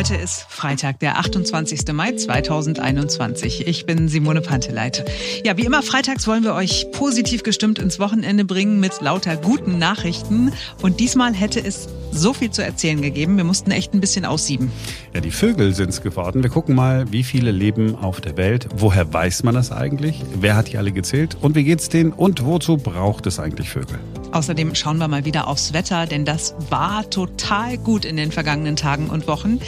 Heute ist Freitag, der 28. Mai 2021. Ich bin Simone Panteleit. Ja, wie immer freitags wollen wir euch positiv gestimmt ins Wochenende bringen mit lauter guten Nachrichten. Und diesmal hätte es so viel zu erzählen gegeben. Wir mussten echt ein bisschen aussieben. Ja, die Vögel sind es geworden. Wir gucken mal, wie viele leben auf der Welt. Woher weiß man das eigentlich? Wer hat die alle gezählt? Und wie geht's denen? Und wozu braucht es eigentlich Vögel? Außerdem schauen wir mal wieder aufs Wetter, denn das war total gut in den vergangenen Tagen und Wochen.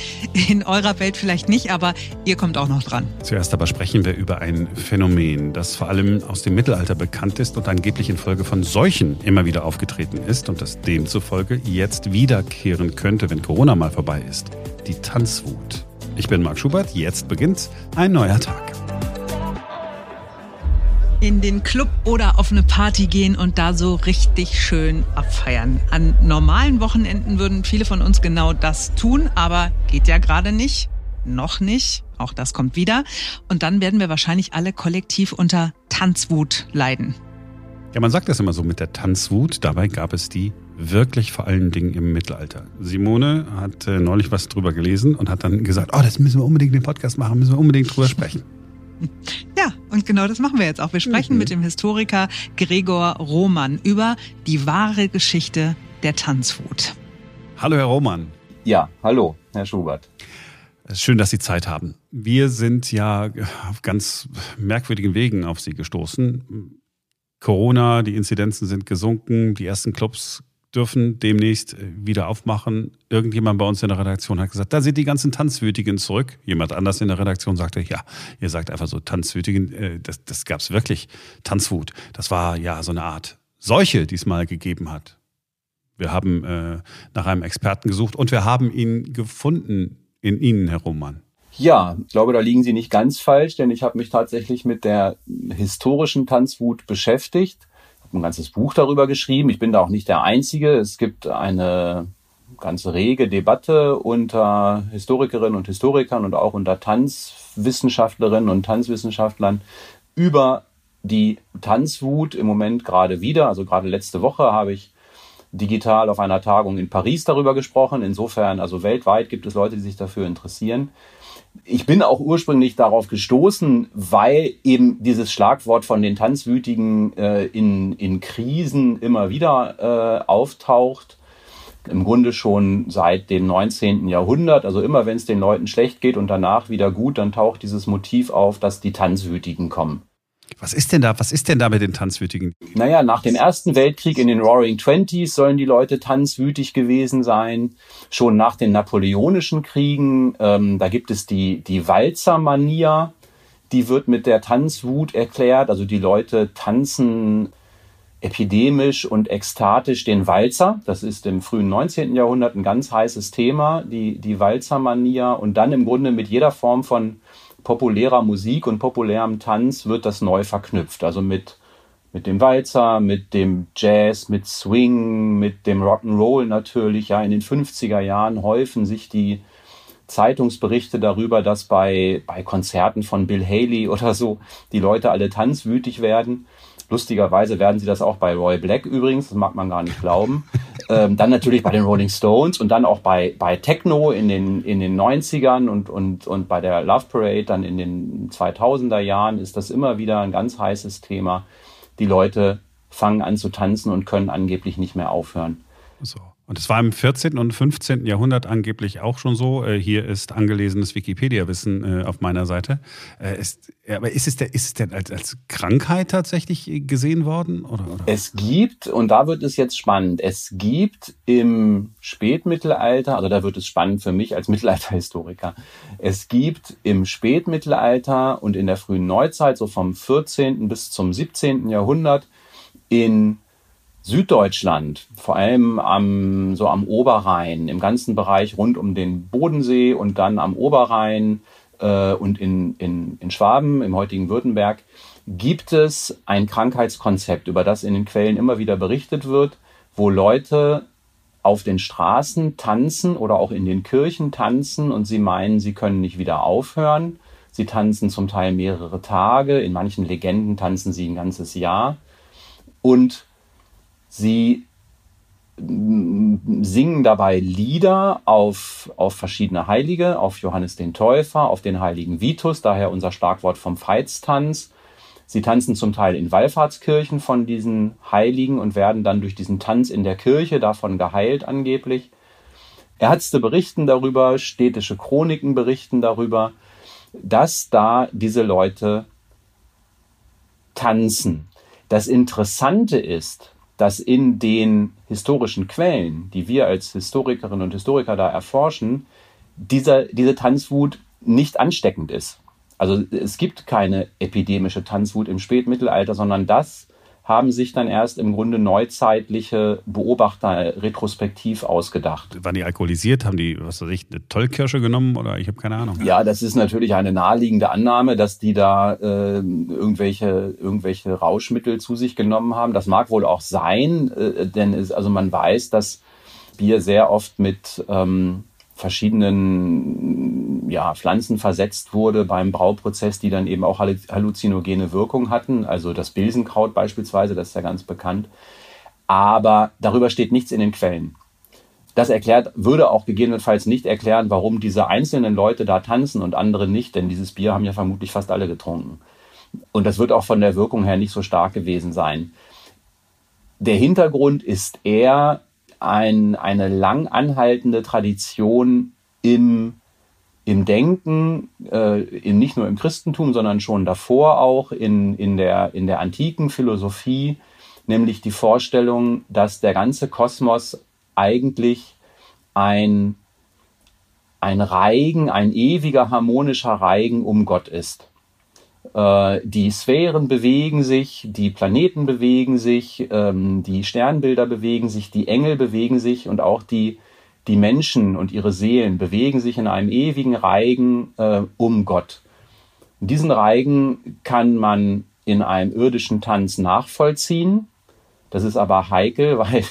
In eurer Welt vielleicht nicht, aber ihr kommt auch noch dran. Zuerst aber sprechen wir über ein Phänomen, das vor allem aus dem Mittelalter bekannt ist und angeblich infolge von Seuchen immer wieder aufgetreten ist und das demzufolge jetzt wiederkehren könnte, wenn Corona mal vorbei ist. Die Tanzwut. Ich bin Marc Schubert, jetzt beginnt ein neuer Tag in den Club oder auf eine Party gehen und da so richtig schön abfeiern. An normalen Wochenenden würden viele von uns genau das tun, aber geht ja gerade nicht. Noch nicht. Auch das kommt wieder. Und dann werden wir wahrscheinlich alle kollektiv unter Tanzwut leiden. Ja, man sagt das immer so mit der Tanzwut. Dabei gab es die wirklich vor allen Dingen im Mittelalter. Simone hat äh, neulich was drüber gelesen und hat dann gesagt, oh, das müssen wir unbedingt den Podcast machen, müssen wir unbedingt drüber sprechen. Ja, und genau das machen wir jetzt auch. Wir sprechen mhm. mit dem Historiker Gregor Roman über die wahre Geschichte der Tanzwut. Hallo, Herr Roman. Ja, hallo, Herr Schubert. Schön, dass Sie Zeit haben. Wir sind ja auf ganz merkwürdigen Wegen auf Sie gestoßen. Corona, die Inzidenzen sind gesunken, die ersten Clubs dürfen demnächst äh, wieder aufmachen. Irgendjemand bei uns in der Redaktion hat gesagt, da sind die ganzen Tanzwütigen zurück. Jemand anders in der Redaktion sagte, ja, ihr sagt einfach so Tanzwütigen, äh, das, das gab es wirklich, Tanzwut. Das war ja so eine Art Seuche, die es mal gegeben hat. Wir haben äh, nach einem Experten gesucht und wir haben ihn gefunden in Ihnen, Herr Roman. Ja, ich glaube, da liegen Sie nicht ganz falsch, denn ich habe mich tatsächlich mit der historischen Tanzwut beschäftigt ein ganzes Buch darüber geschrieben. Ich bin da auch nicht der Einzige. Es gibt eine ganze rege Debatte unter Historikerinnen und Historikern und auch unter Tanzwissenschaftlerinnen und Tanzwissenschaftlern über die Tanzwut im Moment gerade wieder. Also gerade letzte Woche habe ich digital auf einer Tagung in Paris darüber gesprochen. Insofern, also weltweit gibt es Leute, die sich dafür interessieren ich bin auch ursprünglich darauf gestoßen, weil eben dieses Schlagwort von den Tanzwütigen äh, in, in Krisen immer wieder äh, auftaucht. Im Grunde schon seit dem 19. Jahrhundert. Also immer wenn es den Leuten schlecht geht und danach wieder gut, dann taucht dieses Motiv auf, dass die Tanzwütigen kommen. Was ist denn da, was ist denn da mit den Tanzwütigen? Naja, nach dem Ersten Weltkrieg in den Roaring Twenties sollen die Leute tanzwütig gewesen sein. Schon nach den napoleonischen Kriegen, ähm, da gibt es die, die Walzermania. Die wird mit der Tanzwut erklärt. Also die Leute tanzen epidemisch und ekstatisch den Walzer. Das ist im frühen 19. Jahrhundert ein ganz heißes Thema, die, die Walzermania. Und dann im Grunde mit jeder Form von populärer Musik und populärem Tanz wird das neu verknüpft. Also mit, mit dem Walzer, mit dem Jazz, mit Swing, mit dem Rock'n'Roll natürlich. Ja, in den 50er Jahren häufen sich die Zeitungsberichte darüber, dass bei, bei Konzerten von Bill Haley oder so die Leute alle tanzwütig werden. Lustigerweise werden sie das auch bei Roy Black übrigens, das mag man gar nicht glauben. ähm, dann natürlich bei den Rolling Stones und dann auch bei, bei Techno in den, in den 90ern und, und, und bei der Love Parade dann in den 2000er Jahren ist das immer wieder ein ganz heißes Thema. Die Leute fangen an zu tanzen und können angeblich nicht mehr aufhören. So. Und es war im 14. und 15. Jahrhundert angeblich auch schon so. Äh, hier ist angelesenes Wikipedia-Wissen äh, auf meiner Seite. Äh, ist, aber ist es, denn, ist es denn als, als Krankheit tatsächlich gesehen worden? Oder, oder? Es gibt, und da wird es jetzt spannend, es gibt im Spätmittelalter, also da wird es spannend für mich als Mittelalterhistoriker, es gibt im Spätmittelalter und in der frühen Neuzeit, so vom 14. bis zum 17. Jahrhundert, in Süddeutschland, vor allem am, so am Oberrhein, im ganzen Bereich rund um den Bodensee und dann am Oberrhein äh, und in, in, in Schwaben, im heutigen Württemberg, gibt es ein Krankheitskonzept, über das in den Quellen immer wieder berichtet wird, wo Leute auf den Straßen tanzen oder auch in den Kirchen tanzen und sie meinen, sie können nicht wieder aufhören. Sie tanzen zum Teil mehrere Tage, in manchen Legenden tanzen sie ein ganzes Jahr. Und Sie singen dabei Lieder auf, auf verschiedene Heilige, auf Johannes den Täufer, auf den heiligen Vitus, daher unser Schlagwort vom Veitstanz. Sie tanzen zum Teil in Wallfahrtskirchen von diesen Heiligen und werden dann durch diesen Tanz in der Kirche davon geheilt angeblich. Ärzte berichten darüber, städtische Chroniken berichten darüber, dass da diese Leute tanzen. Das Interessante ist, dass in den historischen Quellen, die wir als Historikerinnen und Historiker da erforschen, dieser, diese Tanzwut nicht ansteckend ist. Also es gibt keine epidemische Tanzwut im Spätmittelalter, sondern das haben sich dann erst im Grunde neuzeitliche Beobachter retrospektiv ausgedacht. Waren die alkoholisiert? Haben die, was weiß ich, eine Tollkirsche genommen oder ich habe keine Ahnung. Ja, das ist natürlich eine naheliegende Annahme, dass die da äh, irgendwelche, irgendwelche Rauschmittel zu sich genommen haben. Das mag wohl auch sein, äh, denn es, also man weiß, dass Bier sehr oft mit ähm, verschiedenen ja, Pflanzen versetzt wurde beim Brauprozess, die dann eben auch halluzinogene Wirkung hatten. Also das Bilsenkraut beispielsweise, das ist ja ganz bekannt. Aber darüber steht nichts in den Quellen. Das erklärt, würde auch gegebenenfalls nicht erklären, warum diese einzelnen Leute da tanzen und andere nicht, denn dieses Bier haben ja vermutlich fast alle getrunken. Und das wird auch von der Wirkung her nicht so stark gewesen sein. Der Hintergrund ist eher ein, eine lang anhaltende Tradition im, im Denken, äh, in, nicht nur im Christentum, sondern schon davor auch in, in, der, in der antiken Philosophie, nämlich die Vorstellung, dass der ganze Kosmos eigentlich ein, ein Reigen, ein ewiger harmonischer Reigen um Gott ist. Äh, die Sphären bewegen sich, die Planeten bewegen sich, ähm, die Sternbilder bewegen sich, die Engel bewegen sich und auch die, die Menschen und ihre Seelen bewegen sich in einem ewigen Reigen äh, um Gott. Diesen Reigen kann man in einem irdischen Tanz nachvollziehen. Das ist aber heikel, weil,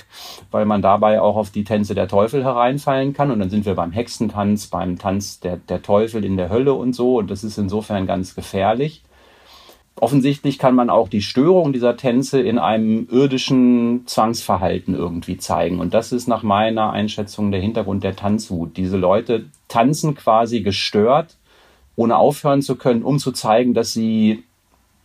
weil man dabei auch auf die Tänze der Teufel hereinfallen kann. Und dann sind wir beim Hexentanz, beim Tanz der, der Teufel in der Hölle und so. Und das ist insofern ganz gefährlich. Offensichtlich kann man auch die Störung dieser Tänze in einem irdischen Zwangsverhalten irgendwie zeigen. Und das ist nach meiner Einschätzung der Hintergrund der Tanzwut. Diese Leute tanzen quasi gestört, ohne aufhören zu können, um zu zeigen, dass sie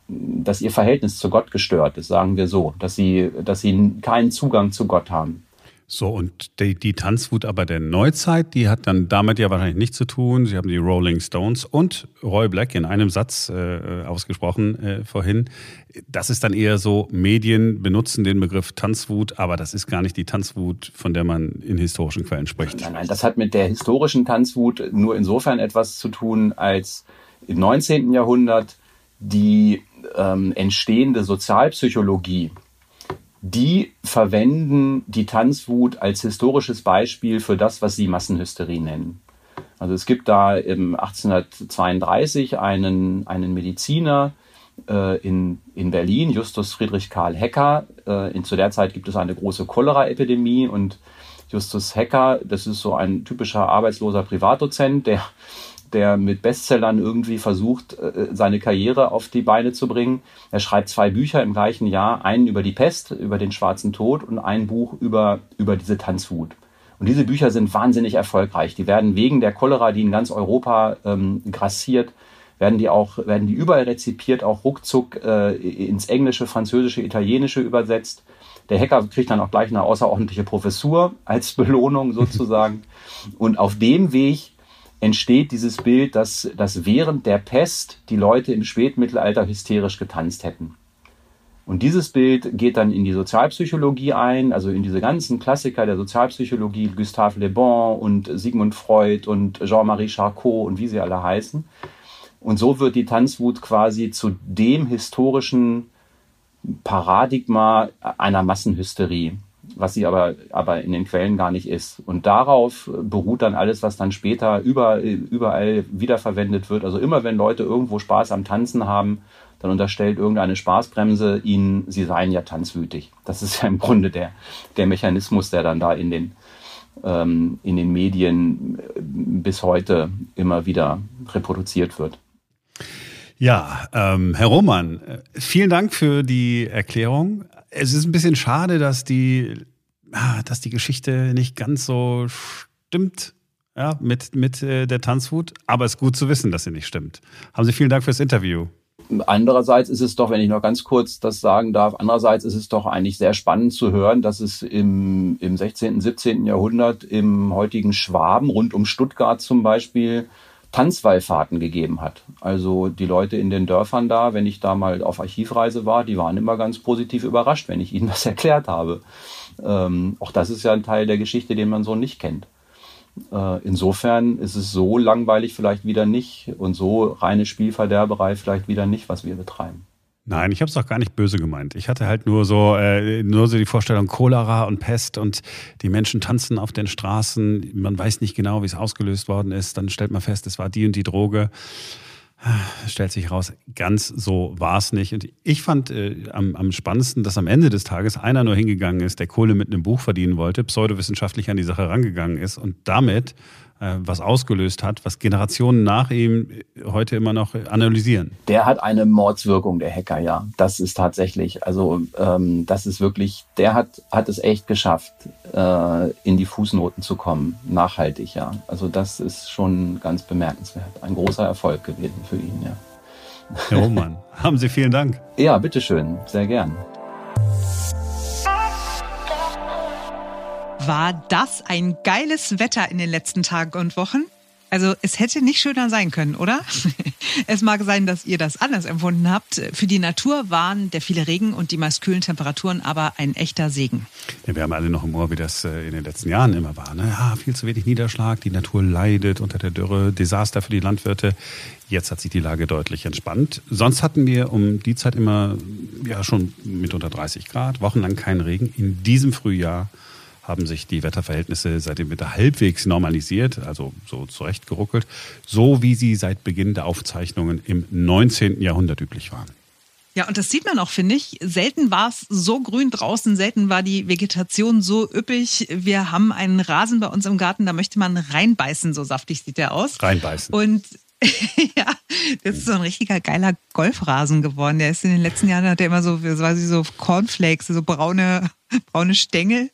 dass ihr Verhältnis zu Gott gestört ist, sagen wir so, dass sie, dass sie keinen Zugang zu Gott haben. So, und die, die Tanzwut aber der Neuzeit, die hat dann damit ja wahrscheinlich nichts zu tun. Sie haben die Rolling Stones und Roy Black in einem Satz äh, ausgesprochen äh, vorhin. Das ist dann eher so, Medien benutzen den Begriff Tanzwut, aber das ist gar nicht die Tanzwut, von der man in historischen Quellen spricht. Nein, nein, das hat mit der historischen Tanzwut nur insofern etwas zu tun, als im 19. Jahrhundert die ähm, entstehende Sozialpsychologie die verwenden die Tanzwut als historisches Beispiel für das, was sie Massenhysterie nennen. Also es gibt da im 1832 einen, einen Mediziner äh, in, in Berlin, Justus Friedrich Karl Hecker. Äh, in, zu der Zeit gibt es eine große Cholera-Epidemie und Justus Hecker, das ist so ein typischer arbeitsloser Privatdozent, der der mit Bestsellern irgendwie versucht, äh, seine Karriere auf die Beine zu bringen. Er schreibt zwei Bücher im gleichen Jahr, einen über die Pest, über den schwarzen Tod und ein Buch über, über diese Tanzwut. Und diese Bücher sind wahnsinnig erfolgreich. Die werden wegen der Cholera, die in ganz Europa ähm, grassiert, werden die auch, werden die überall rezipiert, auch ruckzuck äh, ins Englische, Französische, Italienische übersetzt. Der Hacker kriegt dann auch gleich eine außerordentliche Professur als Belohnung sozusagen. Und auf dem Weg entsteht dieses Bild, dass, dass während der Pest die Leute im Spätmittelalter hysterisch getanzt hätten. Und dieses Bild geht dann in die Sozialpsychologie ein, also in diese ganzen Klassiker der Sozialpsychologie, Gustave Le Bon und Sigmund Freud und Jean-Marie Charcot und wie sie alle heißen. Und so wird die Tanzwut quasi zu dem historischen Paradigma einer Massenhysterie was sie aber, aber in den Quellen gar nicht ist. Und darauf beruht dann alles, was dann später über, überall wiederverwendet wird. Also immer wenn Leute irgendwo Spaß am Tanzen haben, dann unterstellt irgendeine Spaßbremse ihnen, sie seien ja tanzwütig. Das ist ja im Grunde der, der Mechanismus, der dann da in den, ähm, in den Medien bis heute immer wieder reproduziert wird. Ja, ähm, Herr Roman, vielen Dank für die Erklärung es ist ein bisschen schade, dass die ah, dass die Geschichte nicht ganz so stimmt ja, mit, mit äh, der Tanzwut. Aber es ist gut zu wissen, dass sie nicht stimmt. Haben Sie vielen Dank fürs Interview. Andererseits ist es doch, wenn ich noch ganz kurz das sagen darf, andererseits ist es doch eigentlich sehr spannend zu hören, dass es im, im 16., 17. Jahrhundert im heutigen Schwaben rund um Stuttgart zum Beispiel Tanzwallfahrten gegeben hat. Also die Leute in den Dörfern da, wenn ich da mal auf Archivreise war, die waren immer ganz positiv überrascht, wenn ich ihnen das erklärt habe. Ähm, auch das ist ja ein Teil der Geschichte, den man so nicht kennt. Äh, insofern ist es so langweilig vielleicht wieder nicht und so reine Spielverderberei vielleicht wieder nicht, was wir betreiben. Nein, ich habe es doch gar nicht böse gemeint. Ich hatte halt nur so, äh, nur so die Vorstellung Cholera und Pest und die Menschen tanzen auf den Straßen. Man weiß nicht genau, wie es ausgelöst worden ist. Dann stellt man fest, es war die und die Droge. Stellt sich raus, ganz so war es nicht. Und ich fand äh, am, am spannendsten, dass am Ende des Tages einer nur hingegangen ist, der Kohle mit einem Buch verdienen wollte, pseudowissenschaftlich an die Sache rangegangen ist und damit was ausgelöst hat, was Generationen nach ihm heute immer noch analysieren. Der hat eine Mordswirkung, der Hacker, ja. Das ist tatsächlich, also ähm, das ist wirklich, der hat, hat es echt geschafft, äh, in die Fußnoten zu kommen, nachhaltig, ja. Also das ist schon ganz bemerkenswert. Ein großer Erfolg gewesen für ihn, ja. Herr Roman, haben Sie vielen Dank. Ja, bitteschön, sehr gern. War das ein geiles Wetter in den letzten Tagen und Wochen? Also es hätte nicht schöner sein können, oder? es mag sein, dass ihr das anders empfunden habt. Für die Natur waren der viele Regen und die meist kühlen Temperaturen aber ein echter Segen. Ja, wir haben alle noch im Ohr, wie das äh, in den letzten Jahren immer war. Ne? Ja, viel zu wenig Niederschlag, die Natur leidet unter der Dürre, Desaster für die Landwirte. Jetzt hat sich die Lage deutlich entspannt. Sonst hatten wir um die Zeit immer ja schon mit unter 30 Grad, wochenlang keinen Regen. In diesem Frühjahr haben sich die Wetterverhältnisse seitdem wieder halbwegs normalisiert, also so zurechtgeruckelt, so wie sie seit Beginn der Aufzeichnungen im 19. Jahrhundert üblich waren. Ja, und das sieht man auch, finde ich. Selten war es so grün draußen, selten war die Vegetation so üppig. Wir haben einen Rasen bei uns im Garten, da möchte man reinbeißen, so saftig sieht der aus. Reinbeißen. Und ja, das ist so ein richtiger geiler Golfrasen geworden. Der ist in den letzten Jahren hat er immer so, quasi so Cornflakes, so braune braune Stängel.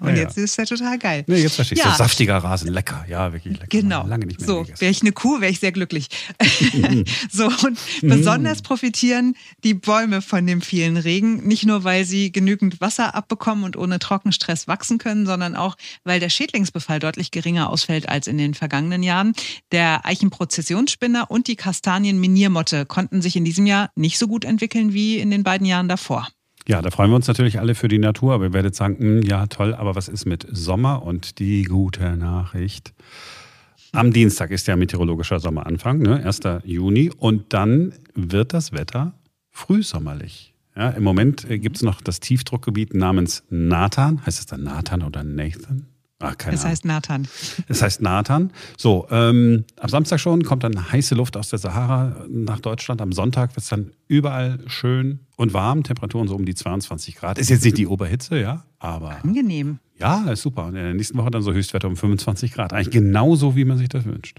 Und ja, jetzt ist er total geil. Nee, jetzt verstehe ich. Ja. So saftiger Rasen, lecker. Ja, wirklich lecker. Genau. Lange nicht mehr so, wäre ich eine Kuh, wäre ich sehr glücklich. so, und mhm. besonders profitieren die Bäume von dem vielen Regen. Nicht nur, weil sie genügend Wasser abbekommen und ohne Trockenstress wachsen können, sondern auch, weil der Schädlingsbefall deutlich geringer ausfällt als in den vergangenen Jahren. Der Eichenprozessionsspinner und die Kastanienminiermotte konnten sich in diesem Jahr nicht so gut entwickeln wie in den beiden Jahren davor. Ja, da freuen wir uns natürlich alle für die Natur, aber ihr werdet sagen, mh, hm, ja toll, aber was ist mit Sommer? Und die gute Nachricht. Am Dienstag ist ja meteorologischer Sommeranfang, ne? 1. Juni. Und dann wird das Wetter frühsommerlich. Ja, Im Moment äh, gibt es noch das Tiefdruckgebiet namens Nathan. Heißt es dann Nathan oder Nathan? Ach, keine es Ahnung. heißt Nathan. Es heißt Nathan. So, ähm, am Samstag schon kommt dann heiße Luft aus der Sahara nach Deutschland. Am Sonntag wird es dann überall schön und warm. Temperaturen so um die 22 Grad. Ist jetzt nicht die Oberhitze, ja, aber. Angenehm. Ja, ist super. Und in der nächsten Woche dann so Höchstwerte um 25 Grad. Eigentlich genauso, wie man sich das wünscht.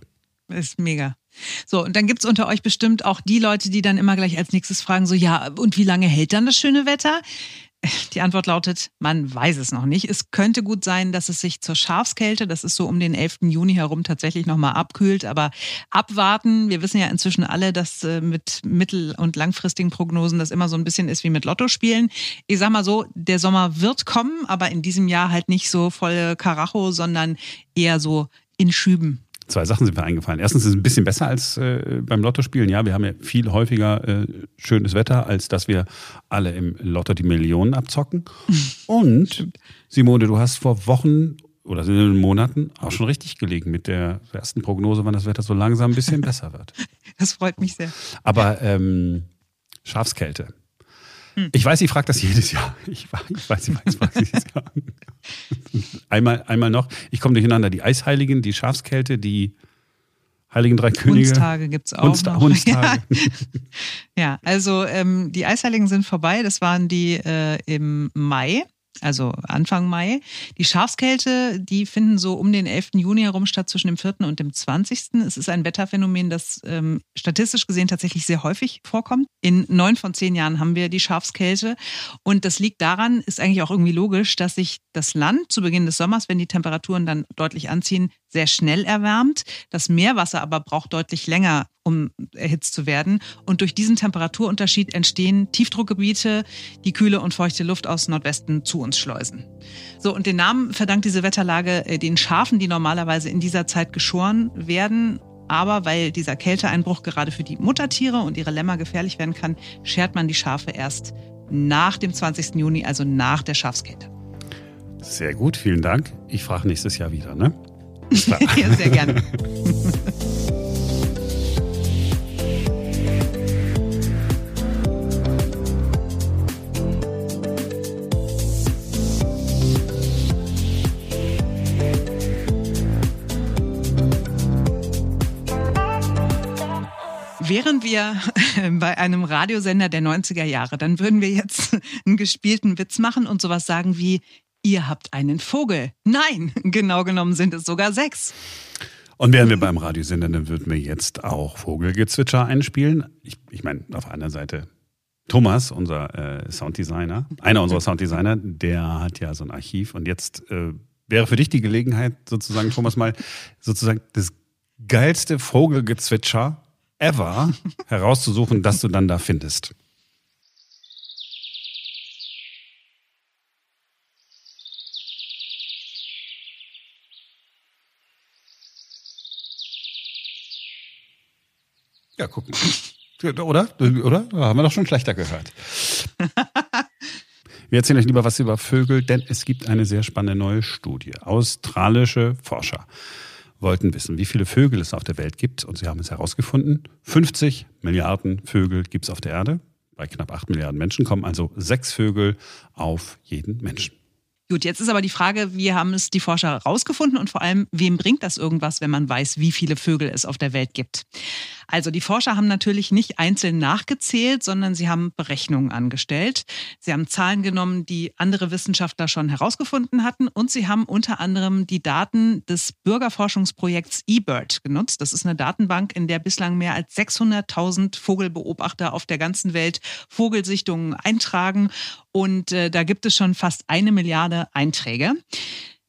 Ist mega. So, und dann gibt's unter euch bestimmt auch die Leute, die dann immer gleich als nächstes fragen: so, ja, und wie lange hält dann das schöne Wetter? Die Antwort lautet, man weiß es noch nicht. Es könnte gut sein, dass es sich zur Schafskälte, das ist so um den 11. Juni herum, tatsächlich nochmal abkühlt. Aber abwarten, wir wissen ja inzwischen alle, dass äh, mit mittel- und langfristigen Prognosen das immer so ein bisschen ist wie mit Lottospielen. Ich sag mal so, der Sommer wird kommen, aber in diesem Jahr halt nicht so voll Karacho, sondern eher so in Schüben. Zwei Sachen sind mir eingefallen. Erstens ist es ein bisschen besser als äh, beim Lottospielen. Ja, wir haben ja viel häufiger äh, schönes Wetter, als dass wir alle im Lotto die Millionen abzocken. Und Simone, du hast vor Wochen oder in den Monaten auch schon richtig gelegen mit der ersten Prognose, wann das Wetter so langsam ein bisschen besser wird. Das freut mich sehr. Aber ähm, Schafskälte. Hm. Ich weiß, ich frage das jedes Jahr. Ich, ich weiß, ich weiß, ich frage jedes Jahr. einmal, einmal noch. Ich komme durcheinander. Die Eisheiligen, die Schafskälte, die Heiligen Drei Könige. Hundstage gibt es auch. Hundsta noch. Hundstage. Ja. ja, also ähm, die Eisheiligen sind vorbei. Das waren die äh, im Mai. Also Anfang Mai. Die Schafskälte, die finden so um den 11. Juni herum statt, zwischen dem 4. und dem 20. Es ist ein Wetterphänomen, das ähm, statistisch gesehen tatsächlich sehr häufig vorkommt. In neun von zehn Jahren haben wir die Schafskälte. Und das liegt daran, ist eigentlich auch irgendwie logisch, dass sich das Land zu Beginn des Sommers, wenn die Temperaturen dann deutlich anziehen, sehr schnell erwärmt. Das Meerwasser aber braucht deutlich länger, um erhitzt zu werden. Und durch diesen Temperaturunterschied entstehen Tiefdruckgebiete, die kühle und feuchte Luft aus Nordwesten zu uns schleusen. So, und den Namen verdankt diese Wetterlage äh, den Schafen, die normalerweise in dieser Zeit geschoren werden. Aber weil dieser Kälteeinbruch gerade für die Muttertiere und ihre Lämmer gefährlich werden kann, schert man die Schafe erst nach dem 20. Juni, also nach der Schafskälte. Sehr gut, vielen Dank. Ich frage nächstes Jahr wieder, ne? ja, sehr gerne. Wären wir bei einem Radiosender der 90er Jahre, dann würden wir jetzt einen gespielten Witz machen und sowas sagen wie, ihr habt einen Vogel. Nein, genau genommen sind es sogar sechs. Und wären wir beim Radiosender, dann würden wir jetzt auch Vogelgezwitscher einspielen. Ich, ich meine, auf einer Seite Thomas, unser äh, Sounddesigner, einer unserer Sounddesigner, der hat ja so ein Archiv. Und jetzt äh, wäre für dich die Gelegenheit, sozusagen, Thomas, mal sozusagen das geilste Vogelgezwitscher ever herauszusuchen, das du dann da findest. Ja, guck mal. Oder? Oder? Haben wir doch schon schlechter gehört. Wir erzählen euch lieber was über Vögel, denn es gibt eine sehr spannende neue Studie. Australische Forscher wollten wissen, wie viele Vögel es auf der Welt gibt. Und sie haben es herausgefunden. 50 Milliarden Vögel gibt es auf der Erde. Bei knapp 8 Milliarden Menschen kommen also sechs Vögel auf jeden Menschen. Gut, jetzt ist aber die Frage, wie haben es die Forscher herausgefunden und vor allem, wem bringt das irgendwas, wenn man weiß, wie viele Vögel es auf der Welt gibt? Also die Forscher haben natürlich nicht einzeln nachgezählt, sondern sie haben Berechnungen angestellt. Sie haben Zahlen genommen, die andere Wissenschaftler schon herausgefunden hatten und sie haben unter anderem die Daten des Bürgerforschungsprojekts eBird genutzt. Das ist eine Datenbank, in der bislang mehr als 600.000 Vogelbeobachter auf der ganzen Welt Vogelsichtungen eintragen und äh, da gibt es schon fast eine Milliarde Einträge.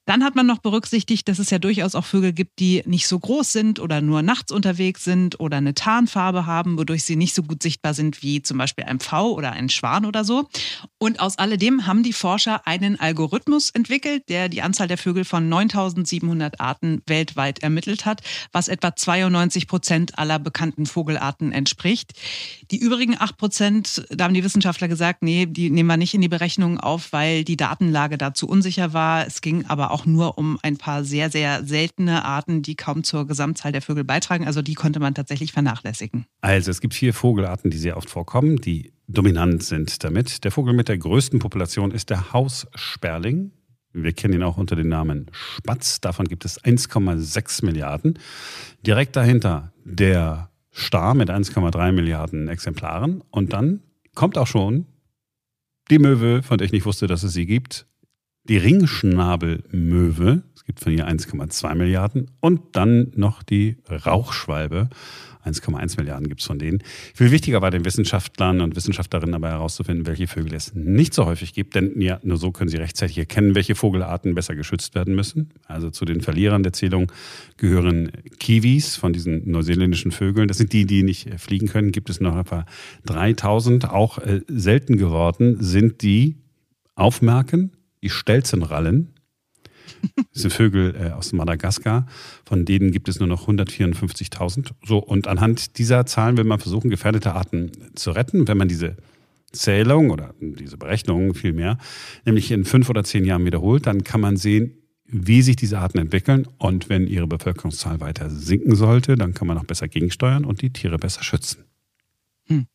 Dann hat man noch berücksichtigt, dass es ja durchaus auch Vögel gibt, die nicht so groß sind oder nur nachts unterwegs sind oder eine Tarnfarbe haben, wodurch sie nicht so gut sichtbar sind wie zum Beispiel ein Pfau oder ein Schwan oder so. Und aus alledem haben die Forscher einen Algorithmus entwickelt, der die Anzahl der Vögel von 9700 Arten weltweit ermittelt hat, was etwa 92 Prozent aller bekannten Vogelarten entspricht. Die übrigen 8 Prozent, da haben die Wissenschaftler gesagt, nee, die nehmen wir nicht in die Berechnung auf, weil die Datenlage dazu unsicher war. Es ging aber auch auch nur um ein paar sehr, sehr seltene Arten, die kaum zur Gesamtzahl der Vögel beitragen. Also die konnte man tatsächlich vernachlässigen. Also es gibt vier Vogelarten, die sehr oft vorkommen, die dominant sind damit. Der Vogel mit der größten Population ist der Haussperling. Wir kennen ihn auch unter dem Namen Spatz. Davon gibt es 1,6 Milliarden. Direkt dahinter der Star mit 1,3 Milliarden Exemplaren. Und dann kommt auch schon die Möwe, von der ich nicht wusste, dass es sie gibt, die Ringschnabelmöwe, es gibt von ihr 1,2 Milliarden, und dann noch die Rauchschwalbe, 1,1 Milliarden gibt es von denen. Viel wichtiger war den Wissenschaftlern und Wissenschaftlerinnen aber herauszufinden, welche Vögel es nicht so häufig gibt, denn ja, nur so können sie rechtzeitig erkennen, welche Vogelarten besser geschützt werden müssen. Also zu den Verlierern der Zählung gehören Kiwis von diesen neuseeländischen Vögeln. Das sind die, die nicht fliegen können. Gibt es noch etwa 3000. Auch äh, selten geworden sind die Aufmerken, die Stelzenrallen. Das sind Vögel äh, aus Madagaskar. Von denen gibt es nur noch 154.000. So, und anhand dieser Zahlen will man versuchen, gefährdete Arten zu retten. Wenn man diese Zählung oder diese Berechnung vielmehr, nämlich in fünf oder zehn Jahren wiederholt, dann kann man sehen, wie sich diese Arten entwickeln. Und wenn ihre Bevölkerungszahl weiter sinken sollte, dann kann man auch besser gegensteuern und die Tiere besser schützen. Hm.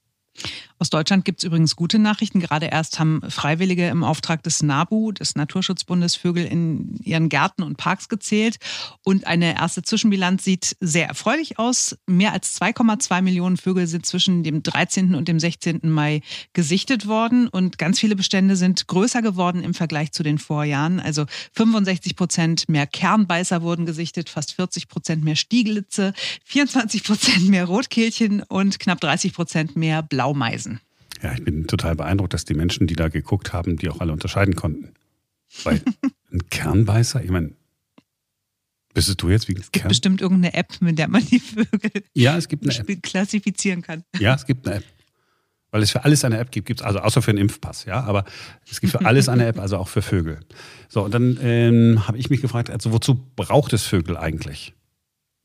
Aus Deutschland gibt es übrigens gute Nachrichten. Gerade erst haben Freiwillige im Auftrag des NABU, des Naturschutzbundes, Vögel in ihren Gärten und Parks gezählt. Und eine erste Zwischenbilanz sieht sehr erfreulich aus. Mehr als 2,2 Millionen Vögel sind zwischen dem 13. und dem 16. Mai gesichtet worden. Und ganz viele Bestände sind größer geworden im Vergleich zu den Vorjahren. Also 65 Prozent mehr Kernbeißer wurden gesichtet, fast 40 Prozent mehr Stieglitze, 24 Prozent mehr Rotkehlchen und knapp 30 Prozent mehr Blaumeisen. Ja, ich bin total beeindruckt, dass die Menschen, die da geguckt haben, die auch alle unterscheiden konnten. Weil ein Kernbeißer, ich meine, bist du jetzt wie ein Es gibt Kern? bestimmt irgendeine App, mit der man die Vögel ja, es gibt eine App. klassifizieren kann. Ja, es gibt eine App. Weil es für alles eine App gibt, gibt's also außer für einen Impfpass, ja, aber es gibt für alles eine App, also auch für Vögel. So, und dann ähm, habe ich mich gefragt, also wozu braucht es Vögel eigentlich?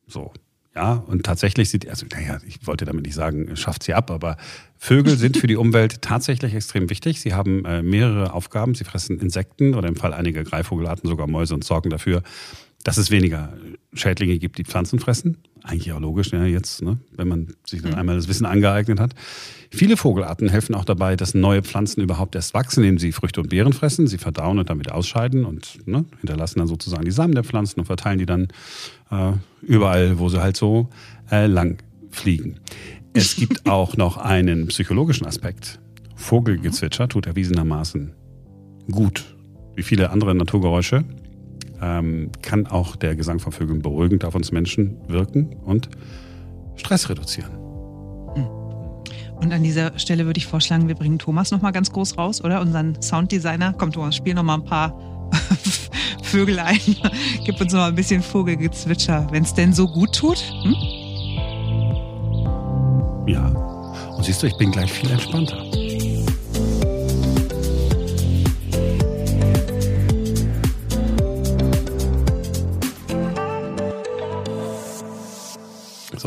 So, ja, und tatsächlich sieht, also naja, ich wollte damit nicht sagen, schafft sie ab, aber Vögel sind für die Umwelt tatsächlich extrem wichtig. Sie haben äh, mehrere Aufgaben. Sie fressen Insekten oder im Fall einiger Greifvogelarten sogar Mäuse und sorgen dafür, dass es weniger Schädlinge gibt, die Pflanzen fressen. Eigentlich auch logisch, ja, jetzt, ne, wenn man sich dann mhm. einmal das Wissen angeeignet hat. Viele Vogelarten helfen auch dabei, dass neue Pflanzen überhaupt erst wachsen, indem sie Früchte und Beeren fressen. Sie verdauen und damit ausscheiden und ne, hinterlassen dann sozusagen die Samen der Pflanzen und verteilen die dann äh, überall, wo sie halt so äh, lang fliegen. Es gibt auch noch einen psychologischen Aspekt. Vogelgezwitscher tut erwiesenermaßen gut. Wie viele andere Naturgeräusche ähm, kann auch der Gesang von Vögeln beruhigend auf uns Menschen wirken und Stress reduzieren. Hm. Und an dieser Stelle würde ich vorschlagen, wir bringen Thomas noch mal ganz groß raus, oder? Unseren Sounddesigner. Komm, Thomas, spiel noch mal ein paar Vögel ein. Gib uns noch mal ein bisschen Vogelgezwitscher, wenn es denn so gut tut. Hm? Ja. Und siehst du, ich bin gleich viel entspannter.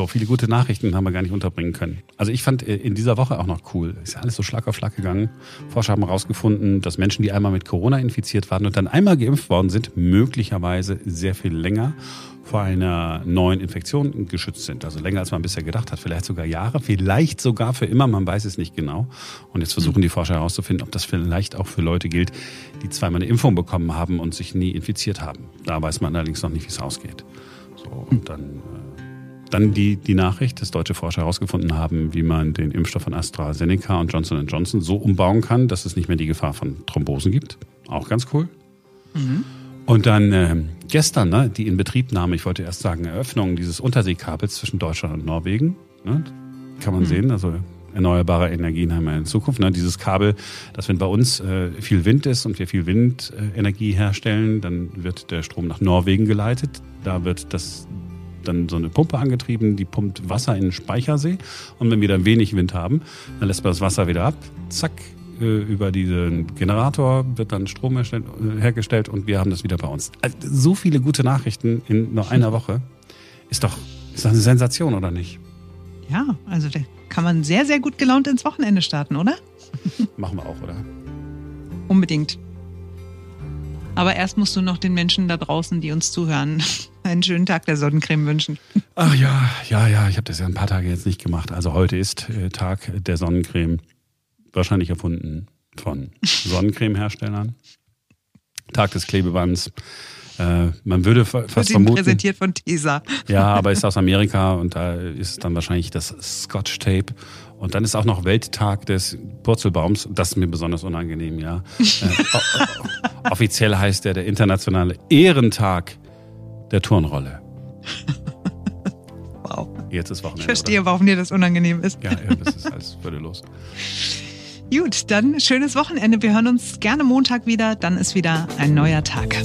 So, viele gute Nachrichten haben wir gar nicht unterbringen können. Also ich fand äh, in dieser Woche auch noch cool. Ist ja alles so Schlag auf Schlag gegangen. Forscher haben herausgefunden, dass Menschen, die einmal mit Corona infiziert waren und dann einmal geimpft worden sind, möglicherweise sehr viel länger vor einer neuen Infektion geschützt sind. Also länger als man bisher gedacht hat. Vielleicht sogar Jahre, vielleicht sogar für immer. Man weiß es nicht genau. Und jetzt versuchen die Forscher herauszufinden, ob das vielleicht auch für Leute gilt, die zweimal eine Impfung bekommen haben und sich nie infiziert haben. Da weiß man allerdings noch nicht, wie es ausgeht. So, und dann äh, dann die, die Nachricht, dass deutsche Forscher herausgefunden haben, wie man den Impfstoff von AstraZeneca und Johnson Johnson so umbauen kann, dass es nicht mehr die Gefahr von Thrombosen gibt. Auch ganz cool. Mhm. Und dann äh, gestern ne, die Inbetriebnahme, ich wollte erst sagen Eröffnung dieses Unterseekabels zwischen Deutschland und Norwegen. Ne, kann man mhm. sehen, also erneuerbare Energien haben wir in Zukunft. Ne? Dieses Kabel, dass wenn bei uns äh, viel Wind ist und wir viel Windenergie herstellen, dann wird der Strom nach Norwegen geleitet. Da wird das dann so eine Pumpe angetrieben, die pumpt Wasser in den Speichersee. Und wenn wir dann wenig Wind haben, dann lässt man das Wasser wieder ab. Zack, äh, über diesen Generator wird dann Strom äh, hergestellt und wir haben das wieder bei uns. Also so viele gute Nachrichten in nur einer Woche. Ist doch, ist doch eine Sensation, oder nicht? Ja, also da kann man sehr, sehr gut gelaunt ins Wochenende starten, oder? Machen wir auch, oder? Unbedingt. Aber erst musst du noch den Menschen da draußen, die uns zuhören, einen schönen Tag der Sonnencreme wünschen. Ach ja, ja, ja, ich habe das ja ein paar Tage jetzt nicht gemacht. Also heute ist äh, Tag der Sonnencreme, wahrscheinlich erfunden von Sonnencremeherstellern. Tag des Klebebands. Äh, man würde fast Wird vermuten. präsentiert von Tesa. Ja, aber ist aus Amerika und da ist dann wahrscheinlich das Scotch Tape. Und dann ist auch noch Welttag des Purzelbaums. Das ist mir besonders unangenehm, ja. äh, offiziell heißt der der internationale Ehrentag der Turnrolle. wow. Jetzt ist Wochenende. Ich verstehe, oder? warum dir das unangenehm ist. Ja, ja das ist alles würdelos. Gut, dann schönes Wochenende. Wir hören uns gerne Montag wieder. Dann ist wieder ein neuer Tag.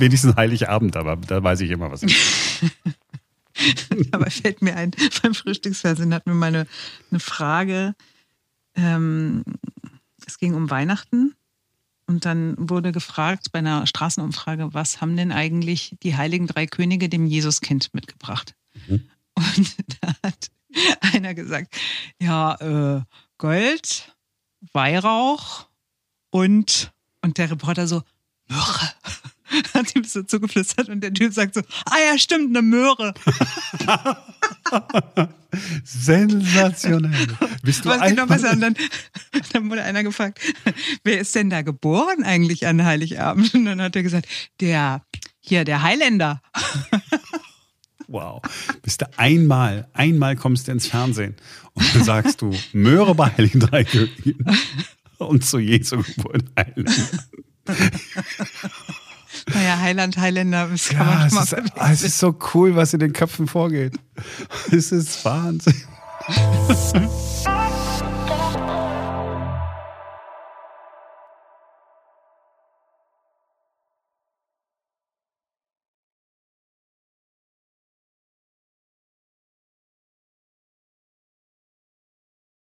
Wenigstens Heiligabend, aber da weiß ich immer was. Dabei fällt mir ein, beim Frühstücksfernsehen hatten wir mal eine, eine Frage. Ähm, es ging um Weihnachten und dann wurde gefragt bei einer Straßenumfrage, was haben denn eigentlich die heiligen drei Könige dem Jesuskind mitgebracht? Mhm. Und da hat einer gesagt, ja, äh, Gold, Weihrauch und, und der Reporter so, Möhre. Hat ihm so zugeflüstert und der Typ sagt so, ah ja, stimmt, eine Möhre. Sensationell. Bist du Was geht noch besser? Und dann, dann wurde einer gefragt, wer ist denn da geboren eigentlich an Heiligabend? Und dann hat er gesagt, der, hier, der Highlander. Wow. Bist du einmal, einmal kommst du ins Fernsehen und dann sagst du, Möhre bei Heiligen Drei Königen und zu Jesu Geburt Heiland. Naja, Heiland, Highlander, das kann Ja, man es schon ist, mal es ist so cool, was in den Köpfen vorgeht. Es ist Wahnsinn.